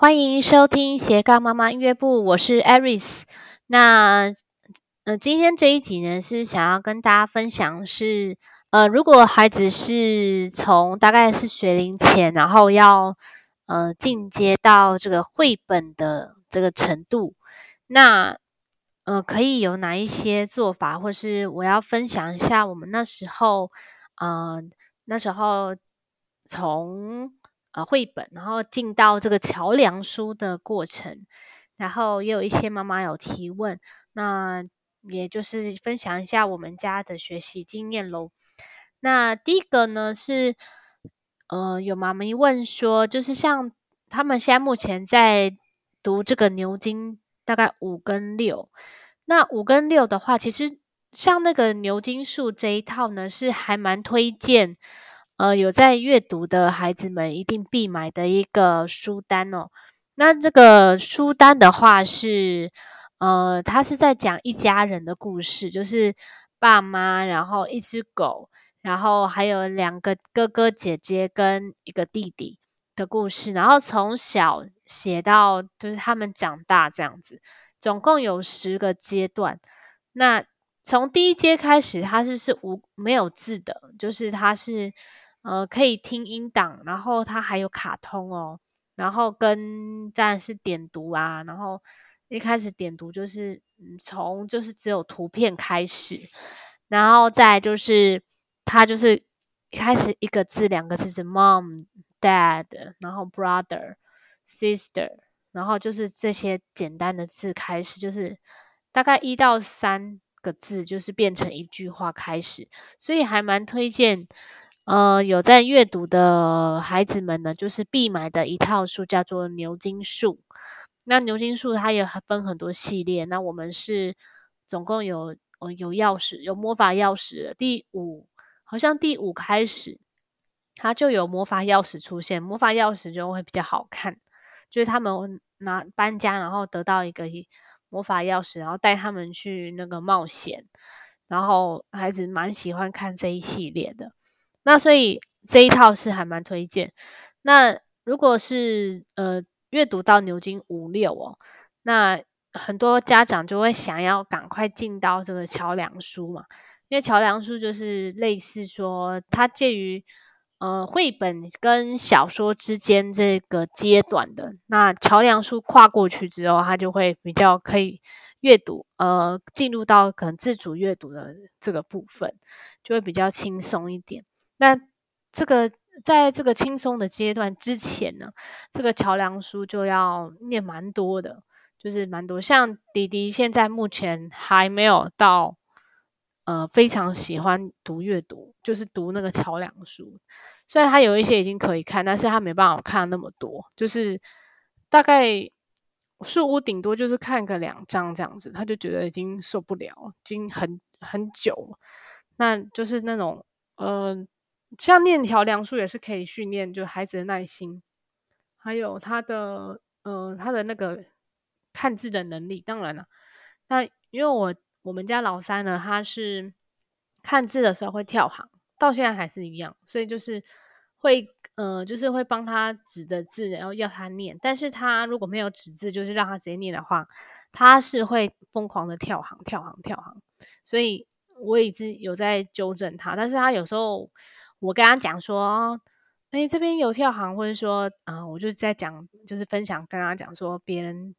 欢迎收听斜杠妈妈音乐部，我是 Aris。那呃，今天这一集呢，是想要跟大家分享是呃，如果孩子是从大概是学龄前，然后要呃进阶到这个绘本的这个程度，那呃可以有哪一些做法，或是我要分享一下我们那时候呃那时候从。呃，绘本，然后进到这个桥梁书的过程，然后也有一些妈妈有提问，那也就是分享一下我们家的学习经验喽。那第一个呢是，呃，有妈咪问说，就是像他们现在目前在读这个牛津，大概五跟六，那五跟六的话，其实像那个牛津树这一套呢，是还蛮推荐。呃，有在阅读的孩子们一定必买的一个书单哦。那这个书单的话是，呃，它是在讲一家人的故事，就是爸妈，然后一只狗，然后还有两个哥哥姐姐跟一个弟弟的故事，然后从小写到就是他们长大这样子，总共有十个阶段。那从第一阶开始，它是是无没有字的，就是它是。呃，可以听音档，然后它还有卡通哦，然后跟当然是点读啊，然后一开始点读就是从就是只有图片开始，然后再就是它就是一开始一个字两个字是 mom dad，然后 brother sister，然后就是这些简单的字开始，就是大概一到三个字就是变成一句话开始，所以还蛮推荐。呃，有在阅读的孩子们呢，就是必买的一套书，叫做《牛津树》。那《牛津树》它也分很多系列，那我们是总共有呃有钥匙，有魔法钥匙。第五，好像第五开始，它就有魔法钥匙出现，魔法钥匙就会比较好看，就是他们拿搬家，然后得到一个魔法钥匙，然后带他们去那个冒险，然后孩子蛮喜欢看这一系列的。那所以这一套是还蛮推荐。那如果是呃阅读到牛津五六哦，那很多家长就会想要赶快进到这个桥梁书嘛，因为桥梁书就是类似说它介于呃绘本跟小说之间这个阶段的。那桥梁书跨过去之后，它就会比较可以阅读，呃，进入到可能自主阅读的这个部分，就会比较轻松一点。那这个在这个轻松的阶段之前呢，这个桥梁书就要念蛮多的，就是蛮多。像弟弟现在目前还没有到，呃，非常喜欢读阅读，就是读那个桥梁书。虽然他有一些已经可以看，但是他没办法看那么多，就是大概书屋顶多就是看个两章这样子，他就觉得已经受不了，已经很很久。那就是那种，嗯、呃。像念桥梁书也是可以训练，就孩子的耐心，还有他的呃他的那个看字的能力。当然了，那因为我我们家老三呢，他是看字的时候会跳行，到现在还是一样，所以就是会呃就是会帮他指的字，然后要他念。但是他如果没有指字，就是让他直接念的话，他是会疯狂的跳行、跳行、跳行。所以我一直有在纠正他，但是他有时候。我跟他讲说，哎，这边有跳行，或者说，啊、我就在讲，就是分享，跟他讲说，别人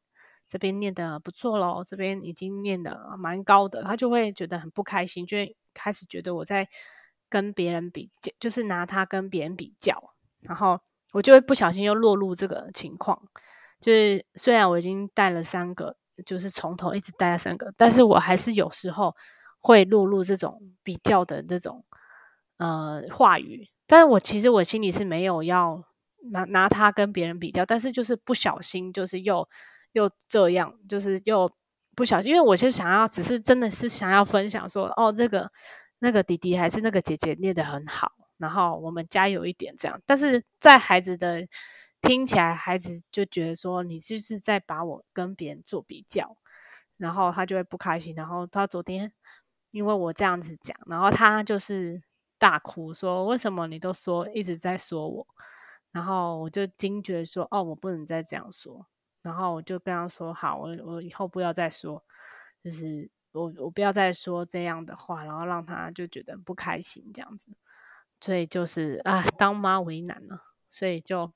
这边念的不错咯，这边已经念的蛮高的，他就会觉得很不开心，就会开始觉得我在跟别人比较，就是拿他跟别人比较，然后我就会不小心又落入这个情况，就是虽然我已经带了三个，就是从头一直带了三个，但是我还是有时候会落入这种比较的这种。呃，话语，但是我其实我心里是没有要拿拿他跟别人比较，但是就是不小心，就是又又这样，就是又不小心，因为我就想要，只是真的是想要分享说，哦，这个那个弟弟还是那个姐姐念得很好，然后我们加油一点这样，但是在孩子的听起来，孩子就觉得说你就是在把我跟别人做比较，然后他就会不开心，然后他昨天因为我这样子讲，然后他就是。大哭说：“为什么你都说一直在说我？然后我就惊觉说，哦，我不能再这样说。然后我就跟他说，好，我我以后不要再说，就是我我不要再说这样的话，然后让他就觉得不开心这样子。所以就是啊，当妈为难了，所以就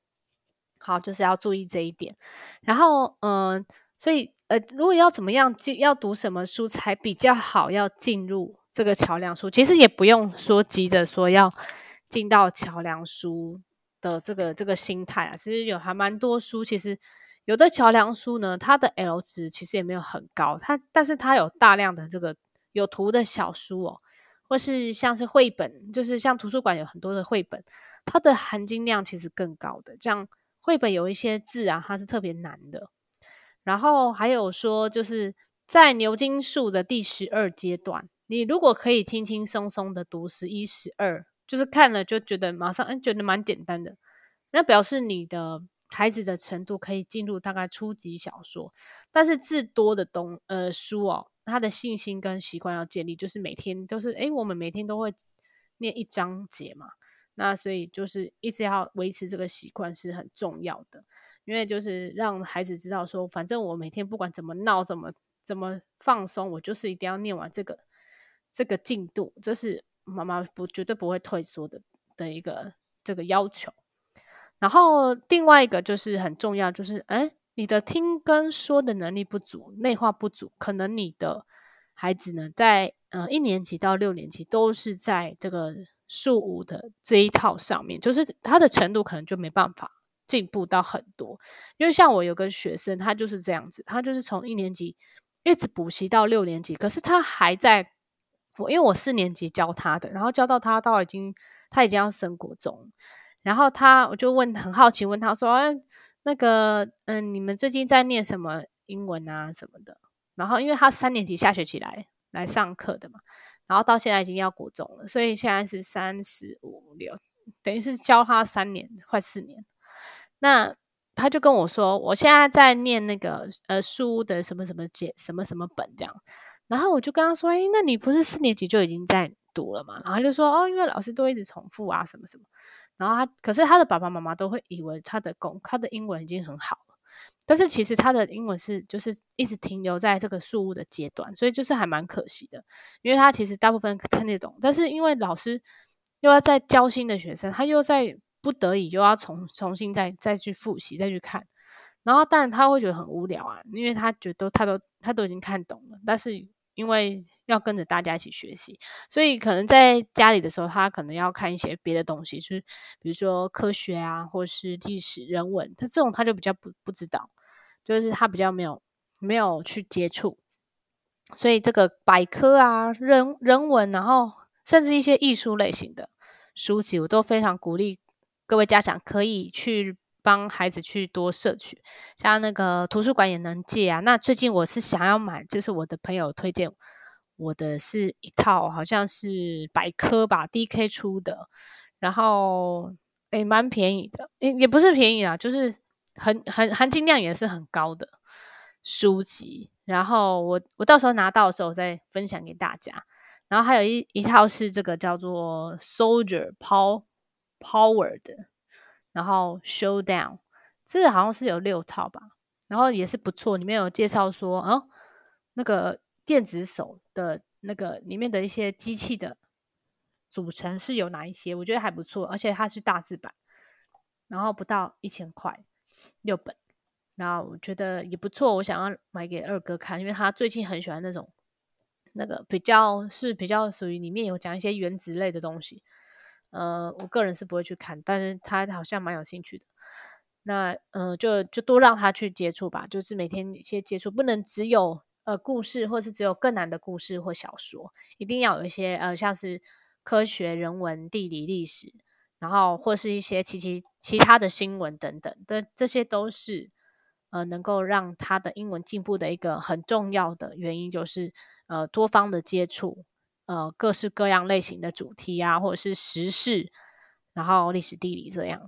好，就是要注意这一点。然后嗯、所以呃，如果要怎么样就，要读什么书才比较好，要进入这个桥梁书，其实也不用说急着说要进到桥梁书的这个这个心态啊。其实有还蛮多书，其实有的桥梁书呢，它的 L 值其实也没有很高，它但是它有大量的这个有图的小书哦。或是像是绘本，就是像图书馆有很多的绘本，它的含金量其实更高的。像绘本有一些字啊，它是特别难的。然后还有说，就是在牛津树的第十二阶段，你如果可以轻轻松松的读十一、十二，就是看了就觉得马上，嗯，觉得蛮简单的，那表示你的孩子的程度可以进入大概初级小说。但是字多的东呃书哦。他的信心跟习惯要建立，就是每天都是诶，我们每天都会念一章节嘛，那所以就是一直要维持这个习惯是很重要的，因为就是让孩子知道说，反正我每天不管怎么闹，怎么怎么放松，我就是一定要念完这个这个进度，这是妈妈不绝对不会退缩的的一个这个要求。然后另外一个就是很重要，就是诶。你的听跟说的能力不足，内化不足，可能你的孩子呢，在呃一年级到六年级都是在这个数五的这一套上面，就是他的程度可能就没办法进步到很多。因为像我有个学生，他就是这样子，他就是从一年级一直补习到六年级，可是他还在我，因为我四年级教他的，然后教到他到已经他已经要升国中，然后他我就问很好奇问他说。那个，嗯，你们最近在念什么英文啊什么的？然后，因为他三年级下学期来来上课的嘛，然后到现在已经要国中了，所以现在是三十五六，等于是教他三年，快四年。那他就跟我说，我现在在念那个呃书的什么什么解什么什么本这样。然后我就跟他说，哎，那你不是四年级就已经在读了嘛？然后他就说，哦，因为老师都一直重复啊，什么什么。然后他，可是他的爸爸妈妈都会以为他的功，他的英文已经很好了，但是其实他的英文是就是一直停留在这个数物的阶段，所以就是还蛮可惜的，因为他其实大部分看得懂，但是因为老师又要在教新的学生，他又在不得已又要重重新再再去复习再去看，然后但他会觉得很无聊啊，因为他觉得他都他都已经看懂了，但是因为。要跟着大家一起学习，所以可能在家里的时候，他可能要看一些别的东西，就是比如说科学啊，或是历史、人文，他这种他就比较不不知道，就是他比较没有没有去接触，所以这个百科啊、人人文，然后甚至一些艺术类型的书籍，我都非常鼓励各位家长可以去帮孩子去多摄取，像那个图书馆也能借啊。那最近我是想要买，就是我的朋友推荐。我的是一套，好像是百科吧，DK 出的，然后诶，蛮便宜的，也，也不是便宜啊，就是很很含金量也是很高的书籍。然后我我到时候拿到的时候再分享给大家。然后还有一一套是这个叫做 Soldier Power Power 的，然后 Showdown，这个好像是有六套吧，然后也是不错，里面有介绍说，哦，那个。电子手的那个里面的一些机器的组成是有哪一些？我觉得还不错，而且它是大字版，然后不到一千块六本，那我觉得也不错。我想要买给二哥看，因为他最近很喜欢那种那个比较是比较属于里面有讲一些原子类的东西。呃，我个人是不会去看，但是他好像蛮有兴趣的。那呃，就就多让他去接触吧，就是每天一些接触，不能只有。呃，故事或是只有更难的故事或小说，一定要有一些呃，像是科学、人文、地理、历史，然后或是一些其其其他的新闻等等的，这些都是呃能够让他的英文进步的一个很重要的原因，就是呃多方的接触，呃各式各样类型的主题啊，或者是时事，然后历史、地理这样，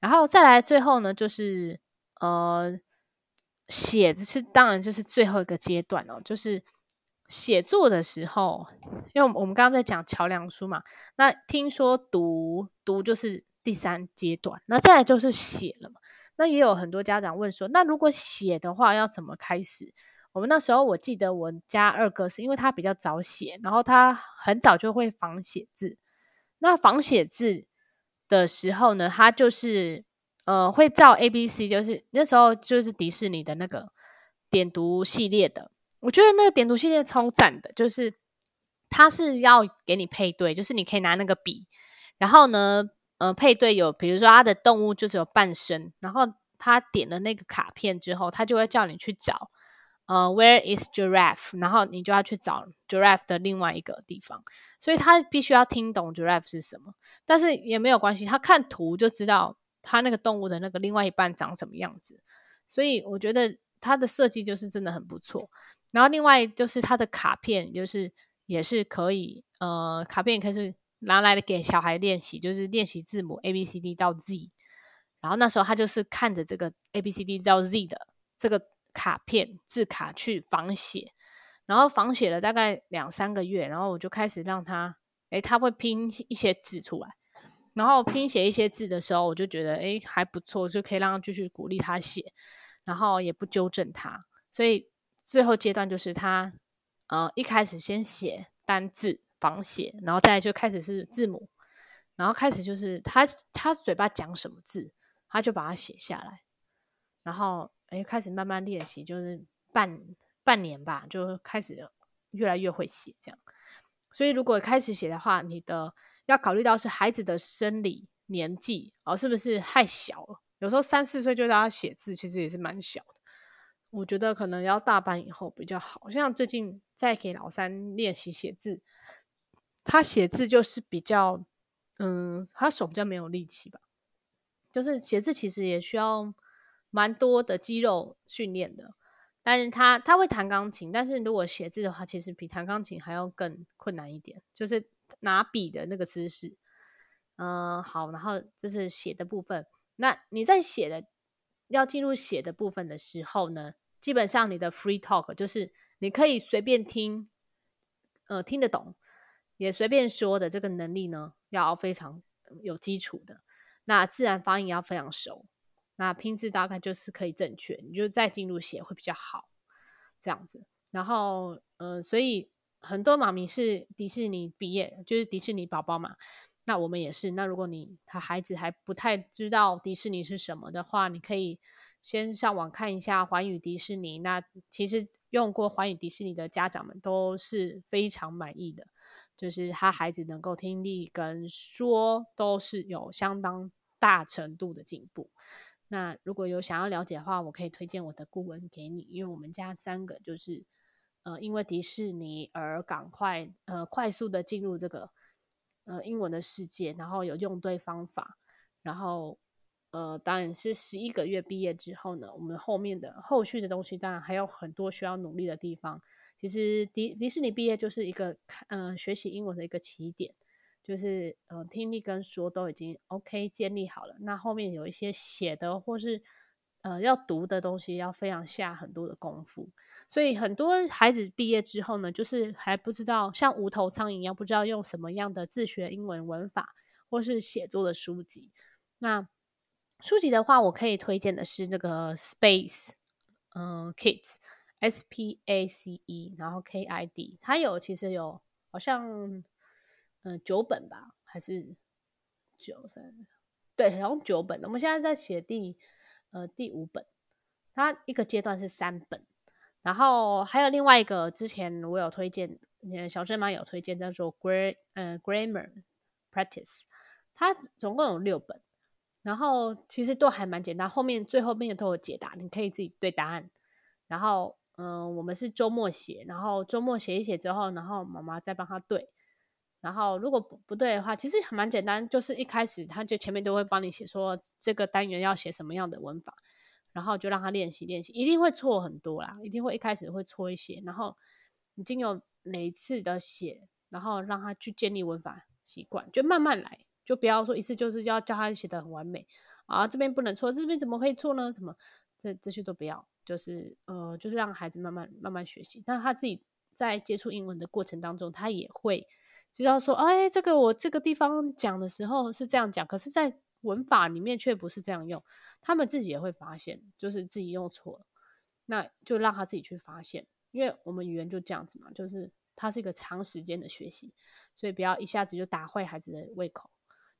然后再来最后呢，就是呃。写的是当然就是最后一个阶段哦，就是写作的时候，因为我们刚刚在讲桥梁书嘛，那听说读读就是第三阶段。那再来就是写了嘛。那也有很多家长问说，那如果写的话要怎么开始？我们那时候我记得我家二哥是因为他比较早写，然后他很早就会仿写字。那仿写字的时候呢，他就是呃会照 A B C，就是那时候就是迪士尼的那个点读系列的。我觉得那个点读系列超赞的，就是他是要给你配对，就是你可以拿那个笔，然后呢，呃，配对有比如说他的动物就只有半身，然后他点了那个卡片之后，他就会叫你去找。呃、，Where is giraffe？然后你就要去找 giraffe 的另外一个地方，所以他必须要听懂 giraffe 是什么。但是也没有关系，他看图就知道他那个动物的那个另外一半长什么样子。所以我觉得他的设计就是真的很不错。然后另外就是他的卡片，就是也是可以，呃，卡片也可以是拿来给小孩练习，就是练习字母 A B C D 到 Z。然后那时候他就是看着这个 A B C D 到 Z 的这个。卡片字卡去仿写，然后仿写了大概两三个月，然后我就开始让他，诶，他会拼一些字出来，然后拼写一些字的时候，我就觉得诶还不错，就可以让他继续鼓励他写，然后也不纠正他，所以最后阶段就是他，呃，一开始先写单字仿写，然后再就开始是字母，然后开始就是他他嘴巴讲什么字，他就把它写下来，然后。哎，开始慢慢练习，就是半半年吧，就开始越来越会写这样。所以如果开始写的话，你的要考虑到是孩子的生理年纪哦，是不是太小了？有时候三四岁就让他写字，其实也是蛮小的。我觉得可能要大班以后比较好。像最近在给老三练习写字，他写字就是比较，嗯，他手比较没有力气吧，就是写字其实也需要。蛮多的肌肉训练的，但是他他会弹钢琴，但是如果写字的话，其实比弹钢琴还要更困难一点，就是拿笔的那个姿势。嗯、好，然后这是写的部分。那你在写的要进入写的部分的时候呢，基本上你的 free talk 就是你可以随便听，呃，听得懂，也随便说的这个能力呢，要非常有基础的。那自然发音要非常熟。那拼字大概就是可以正确，你就再进入写会比较好，这样子。然后，呃，所以很多妈咪是迪士尼毕业，就是迪士尼宝宝嘛。那我们也是。那如果你他孩子还不太知道迪士尼是什么的话，你可以先上网看一下环宇迪士尼。那其实用过环宇迪士尼的家长们都是非常满意的，就是他孩子能够听力跟说都是有相当大程度的进步。那如果有想要了解的话，我可以推荐我的顾问给你，因为我们家三个就是，呃，因为迪士尼而赶快呃快速的进入这个呃英文的世界，然后有用对方法，然后呃当然是十一个月毕业之后呢，我们后面的后续的东西当然还有很多需要努力的地方。其实迪迪士尼毕业就是一个嗯、呃、学习英文的一个起点。就是呃，听力跟说都已经 OK 建立好了，那后面有一些写的或是呃要读的东西，要非常下很多的功夫。所以很多孩子毕业之后呢，就是还不知道像无头苍蝇一样，不知道用什么样的自学英文文法或是写作的书籍。那书籍的话，我可以推荐的是那个 Space，嗯、Kids，S P A C E，然后 K I D，它有其实有好像。嗯，九本吧，还是九三？对，好像九本。我们现在在写第呃第五本，它一个阶段是三本，然后还有另外一个，之前我有推荐，小珍妈有推荐，叫做 Gra 呃 Grammar Practice，它总共有六本，然后其实都还蛮简单，后面最后面都有解答，你可以自己对答案。然后嗯、我们是周末写，然后周末写一写之后，然后妈妈再帮他对。然后如果不不对的话，其实还蛮简单，就是一开始他就前面都会帮你写说这个单元要写什么样的文法，然后就让他练习练习，一定会错很多啦，一定会一开始会错一些，然后已经有每一次的写，然后让他去建立文法习惯，就慢慢来，就不要说一次就是要叫他写的很完美啊，这边不能错，这边怎么可以错呢？什么这这些都不要，就是呃，就是让孩子慢慢慢慢学习，但他自己在接触英文的过程当中，他也会。就要说，哎，这个我这个地方讲的时候是这样讲，可是，在文法里面却不是这样用，他们自己也会发现，就是自己用错了，那就让他自己去发现，因为我们语言就这样子嘛，就是它是一个长时间的学习，所以不要一下子就打坏孩子的胃口，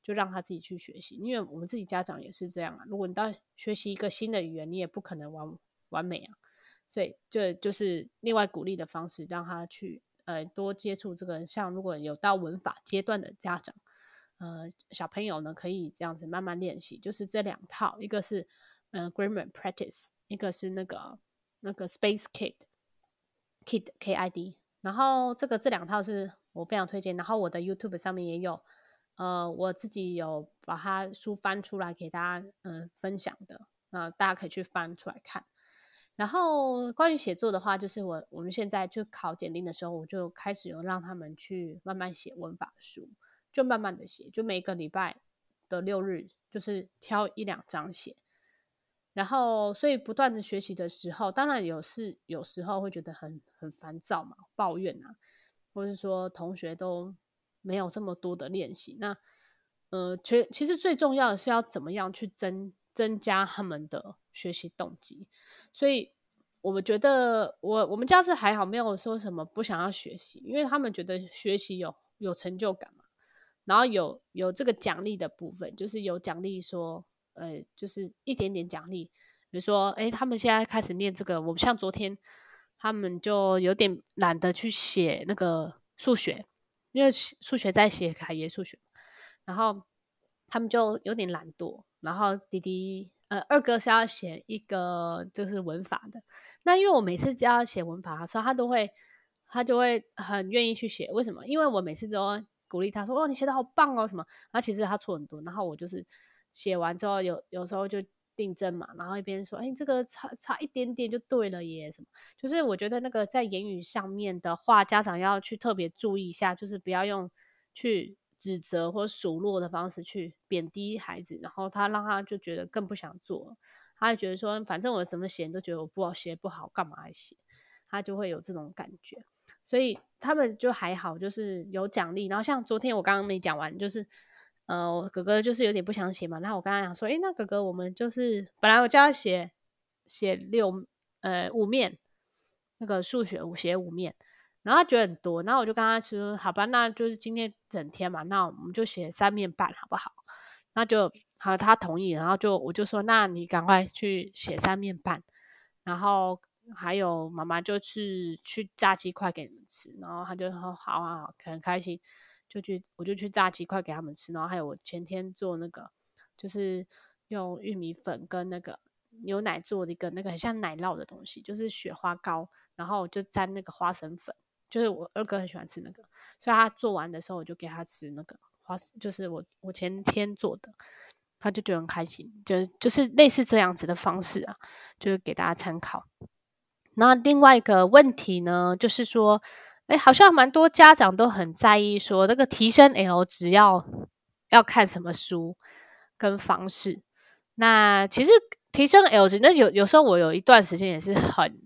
就让他自己去学习，因为我们自己家长也是这样啊，如果你到学习一个新的语言，你也不可能完完美啊，所以这就是另外鼓励的方式，让他去呃多接触这个，像如果有到文法阶段的家长。呃，小朋友呢可以这样子慢慢练习，就是这两套，一个是呃 Grammar Practice，一个是那个那个 Space Kid Kid K I D，然后这个这两套是我非常推荐，然后我的 YouTube 上面也有，呃，我自己有把它书翻出来给大家嗯、分享的，那、大家可以去翻出来看。然后关于写作的话，就是我我们现在就考检定的时候，我就开始有让他们去慢慢写文法书。就慢慢的写，就每个礼拜的六日，就是挑一两章写。然后，所以不断的学习的时候，当然有是有时候会觉得很很烦躁嘛，抱怨啊，或是说同学都没有这么多的练习。那呃，其其实最重要的是要怎么样去增增加他们的学习动机。所以我们觉得我我们家是还好，没有说什么不想要学习，因为他们觉得学习有有成就感。然后有有这个奖励的部分，就是有奖励说，呃，就是一点点奖励，比如说，哎，他们现在开始念这个，我们像昨天，他们就有点懒得去写那个数学，因为数学在写凯爷数学，然后他们就有点懒惰，然后弟弟，呃，二哥是要写一个就是文法的，那因为我每次只要写文法的时候，他都会，他就会很愿意去写，为什么？因为我每次都。鼓励他说：“哦，你写的好棒哦，什么？”然后其实他错很多。然后我就是写完之后有，有有时候就订正嘛，然后一边说：“哎，这个差差一点点就对了耶。”什么？就是我觉得那个在言语上面的话，家长要去特别注意一下，就是不要用去指责或数落的方式去贬低孩子，然后他让他就觉得更不想做，他就觉得说：“反正我怎么写都觉得我不好写不好，干嘛还写？”他就会有这种感觉。所以他们就还好，就是有奖励。然后像昨天我刚刚没讲完，就是呃，哥哥就是有点不想写嘛。然后我刚刚想说，诶，那哥哥，我们就是本来我叫他写写六呃五面那个数学五写五面，然后他觉得很多。然后我就跟他说，好吧，那就是今天整天嘛，那我们就写三面半，好不好？那就好，他同意。然后就我就说，那你赶快去写三面半，然后。还有妈妈就去去炸鸡块给你们吃，然后他就说好啊好，很开心，就去我就去炸鸡块给他们吃，然后还有我前天做那个，就是用玉米粉跟那个牛奶做的一个那个很像奶酪的东西，就是雪花糕，然后就沾那个花生粉，就是我二哥很喜欢吃那个，所以他做完的时候我就给他吃那个花，就是我我前天做的，他就觉得很开心，就就是类似这样子的方式啊，就是给大家参考。那另外一个问题呢，就是说，哎，好像蛮多家长都很在意说，那个提升 L 值要要看什么书跟方式。那其实提升 L 值，那有有时候我有一段时间也是很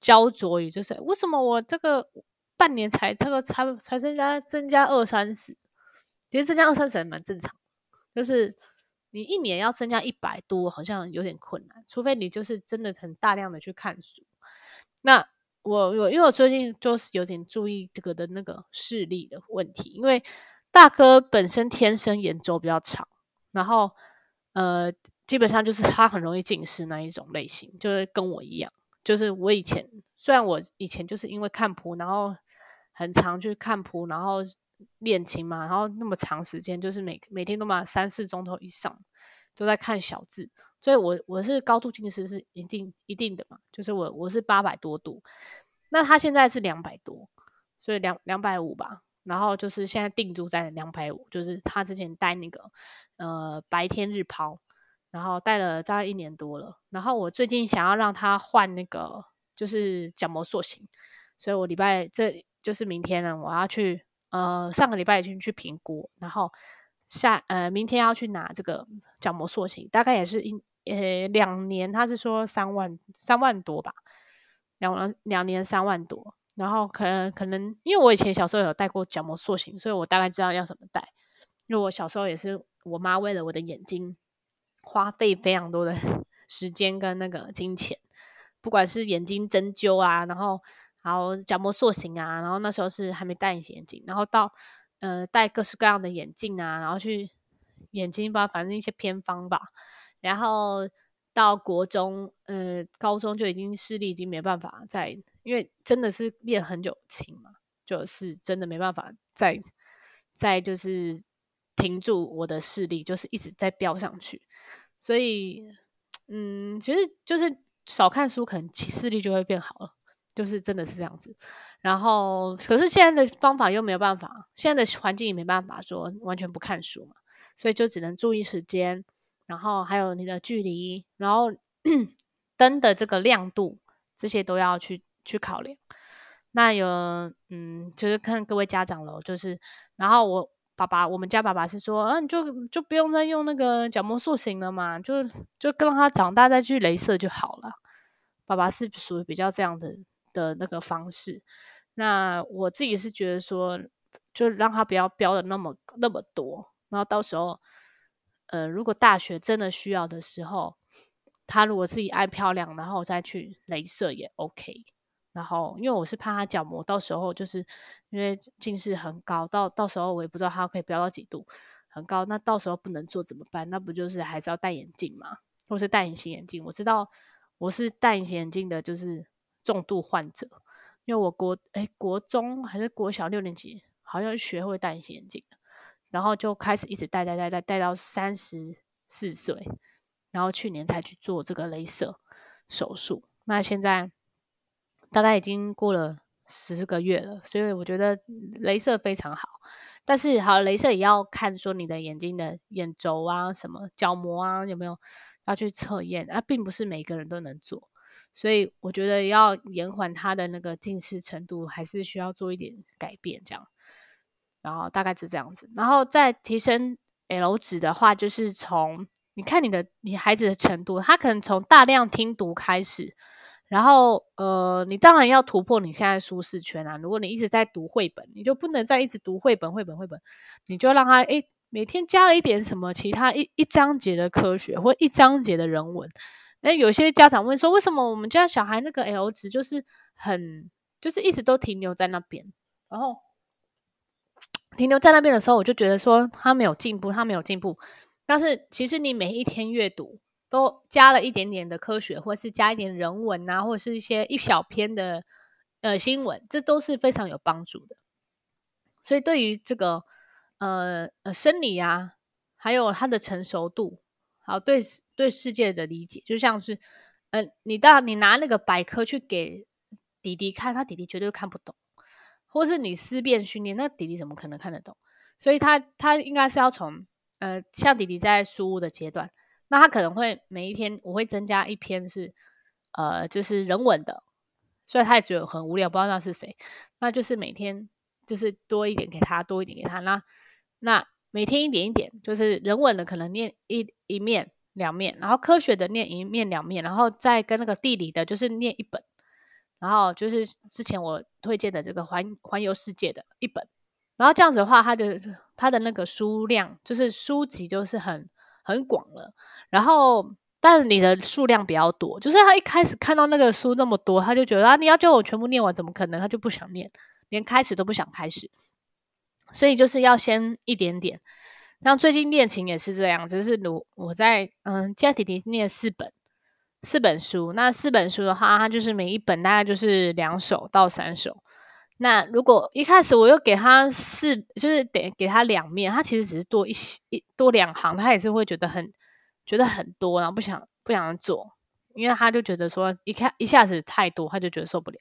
焦灼于，就是为什么我这个半年才这个才才增加增加二三十，其实增加二三十还蛮正常，就是你一年要增加一百多，好像有点困难，除非你就是真的很大量的去看书。那我我因为我最近就是有点注意这个的那个视力的问题，因为大哥本身天生眼轴比较长，然后呃基本上就是他很容易近视那一种类型，就是跟我一样，就是我以前虽然我以前就是因为看谱，然后很常去看谱，然后练琴嘛，然后那么长时间就是每每天都嘛三四钟头以上都在看小字。所以我，我我是高度近视是一定一定的嘛，就是我我是八百多度，那他现在是两百多，所以两两百五吧，然后就是现在定住在两百五，就是他之前戴那个呃白天日抛，然后戴了大概一年多了，然后我最近想要让他换那个就是角膜塑形，所以我礼拜这就是明天呢，我要去呃上个礼拜已经去评估，然后下呃明天要去拿这个角膜塑形，大概也是一。呃，两年他是说三万三万多吧，两两年三万多，然后可能可能因为我以前小时候有戴过角膜塑形，所以我大概知道要怎么戴。因为我小时候也是我妈为了我的眼睛，花费非常多的 时间跟那个金钱，不管是眼睛针灸啊，然后然后角膜塑形啊，然后那时候是还没戴隐形眼镜，然后到呃戴各式各样的眼镜啊，然后去眼睛吧，反正一些偏方吧，然后到国中呃高中就已经视力已经没办法再，因为真的是练很久琴嘛，就是真的没办法再再就是。停住我的视力，就是一直在飙上去，所以，嗯，其实就是少看书，可能视力就会变好了，就是真的是这样子。然后，可是现在的方法又没有办法，现在的环境也没办法说完全不看书嘛，所以就只能注意时间，然后还有你的距离，然后 灯的这个亮度，这些都要去去考量。那有，嗯，就是看各位家长了，就是，然后我。爸爸，我们家爸爸是说，啊，你就就不用再用那个角膜塑形了嘛，就就让他长大再去镭射就好了。爸爸是属于比较这样的的那个方式。那我自己是觉得说，就让他不要标的那么那么多，然后到时候，呃，如果大学真的需要的时候，他如果自己爱漂亮，然后再去镭射也 OK。然后，因为我是怕他角膜到时候就是因为近视很高，到到时候我也不知道他可以飙到几度，很高，那到时候不能做怎么办？那不就是还是要戴眼镜吗？或是戴隐形眼镜？我知道我是戴隐形眼镜的，就是重度患者，因为我国诶国中还是国小六年级，好像学会戴隐形眼镜，然后就开始一直戴戴戴戴戴到三十四岁，然后去年才去做这个镭射手术，那现在。大概已经过了十个月了，所以我觉得镭射非常好。但是好，镭射也要看说你的眼睛的眼轴啊、什么角膜啊有没有要去测验啊，并不是每个人都能做。所以我觉得要延缓他的那个近视程度，还是需要做一点改变这样。然后大概是这样子，然后再提升 L 值的话，就是从你看你的你孩子的程度，他可能从大量听读开始。然后，呃，你当然要突破你现在舒适圈啊！如果你一直在读绘本，你就不能再一直读绘本、绘本、绘本，你就让他诶每天加了一点什么其他一一章节的科学或一章节的人文。诶有些家长问说，为什么我们家小孩那个 L 值就是很，就是一直都停留在那边？然后停留在那边的时候，我就觉得说他没有进步，他没有进步。但是其实你每一天阅读。都加了一点点的科学，或是加一点人文啊，或者是一些一小篇的呃新闻，这都是非常有帮助的。所以对于这个呃呃生理啊，还有他的成熟度，好对对世界的理解，就像是呃你到你拿那个百科去给弟弟看，他弟弟绝对看不懂，或是你思辨训练，那弟弟怎么可能看得懂？所以他他应该是要从呃像弟弟在书屋的阶段。那他可能会每一天我会增加一篇是，呃，就是人文的，所以他也觉得很无聊，不知道那是谁。那就是每天就是多一点给他，多一点给他。那那每天一点一点，就是人文的可能念一一面两面，然后科学的念一面两面，然后再跟那个地理的，就是念一本。然后就是之前我推荐的这个环环游世界的一本。然后这样子的话，他的他的那个书量就是书籍就是很。很广了，然后但你的数量比较多，就是他一开始看到那个书那么多，他就觉得啊，你要叫我全部念完，怎么可能？他就不想念，连开始都不想开始。所以就是要先一点点。那最近练琴也是这样，就是如我在嗯，家弟弟念四本四本书，那四本书的话，他就是每一本大概就是两首到三首。那如果一开始我又给他四，就是得给他两面，他其实只是多一些一多两行，他也是会觉得很觉得很多，然后不想不想做，因为他就觉得说一开一下子太多，他就觉得受不了。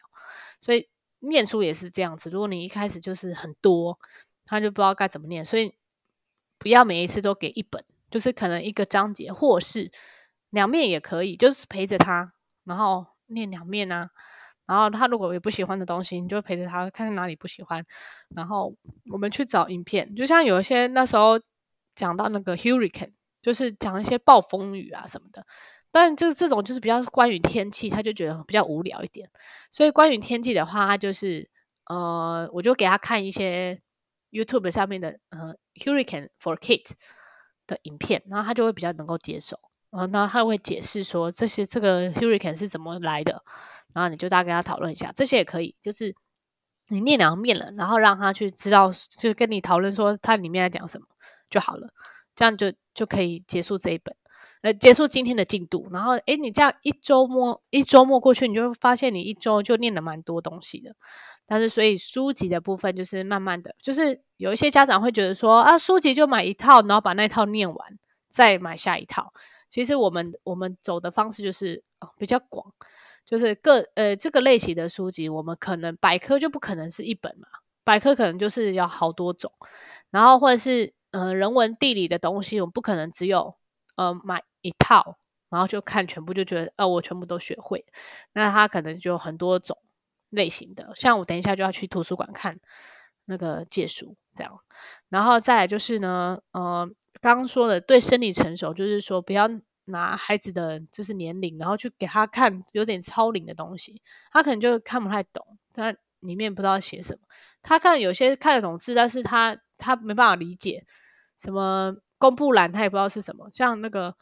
所以念书也是这样子，如果你一开始就是很多，他就不知道该怎么念。所以不要每一次都给一本，就是可能一个章节，或是两面也可以，就是陪着他，然后念两面啊。然后他如果有不喜欢的东西，你就陪着他看看哪里不喜欢。然后我们去找影片，就像有一些那时候讲到那个 hurricane，就是讲一些暴风雨啊什么的。但就是这种就是比较关于天气，他就觉得比较无聊一点。所以关于天气的话，他就是呃，我就给他看一些 YouTube 上面的呃 hurricane for kids 的影片，然后他就会比较能够接受。呃，那他会解释说这些这个 hurricane 是怎么来的，然后你就大概跟他讨论一下，这些也可以，就是你念两遍了，然后让他去知道，就跟你讨论说它里面在讲什么就好了，这样就就可以结束这一本，呃，结束今天的进度。然后，诶，你这样一周末一周末过去，你就会发现你一周就念了蛮多东西的。但是，所以书籍的部分就是慢慢的，就是有一些家长会觉得说啊，书籍就买一套，然后把那套念完，再买下一套。其实我们我们走的方式就是哦比较广，就是各呃这个类型的书籍，我们可能百科就不可能是一本嘛，百科可能就是要好多种，然后或者是呃人文地理的东西，我们不可能只有呃买一套，然后就看全部就觉得呃我全部都学会，那它可能就很多种。类型的，像我等一下就要去图书馆看那个借书，这样，然后再来就是呢，呃，刚刚说的对生理成熟，就是说不要拿孩子的就是年龄，然后去给他看有点超龄的东西，他可能就看不太懂，他里面不知道写什么，他看有些看得懂字，但是他他没办法理解什么公布栏，他也不知道是什么，像那个。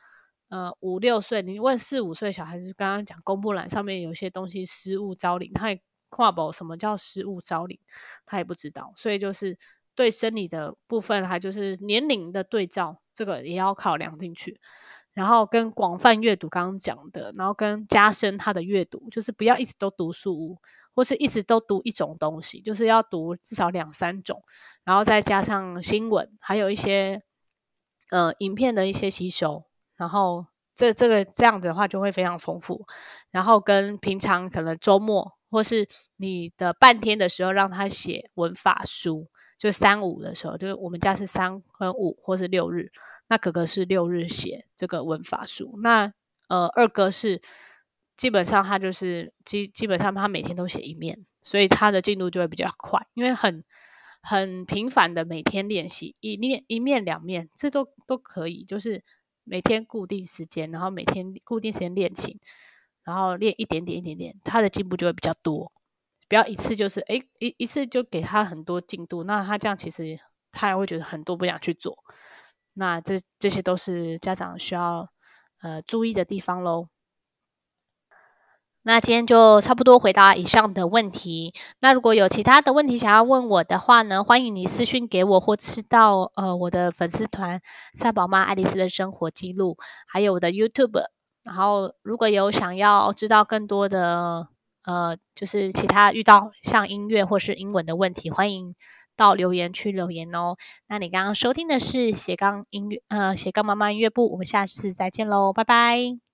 呃，五六岁，你问四五岁小孩子，刚刚讲公布栏上面有些东西失物招领，他也跨不什么叫失物招领，他也不知道，所以就是对生理的部分，还就是年龄的对照，这个也要考量进去。然后跟广泛阅读刚刚讲的，然后跟加深他的阅读，就是不要一直都读书，或是一直都读一种东西，就是要读至少两三种，然后再加上新闻，还有一些呃影片的一些吸收。然后这这个这样子的话就会非常丰富，然后跟平常可能周末或是你的半天的时候，让他写文法书，就三五的时候，就是我们家是三跟五或是六日，那哥哥是六日写这个文法书，那呃二哥是基本上他就是基基本上他每天都写一面，所以他的进度就会比较快，因为很很频繁的每天练习一面一面两面，这都都可以，就是。每天固定时间，然后每天固定时间练琴，然后练一点点一点点，他的进步就会比较多。不要一次就是诶一一次就给他很多进度，那他这样其实他也会觉得很多不想去做。那这这些都是家长需要呃注意的地方喽。那今天就差不多回答以上的问题。那如果有其他的问题想要问我的话呢，欢迎你私讯给我，或者是到呃我的粉丝团“赛宝妈爱丽丝的生活记录”，还有我的 YouTube。然后如果有想要知道更多的呃，就是其他遇到像音乐或是英文的问题，欢迎到留言区留言哦。那你刚刚收听的是斜杠音乐呃斜杠妈妈音乐部，我们下次再见喽，拜拜。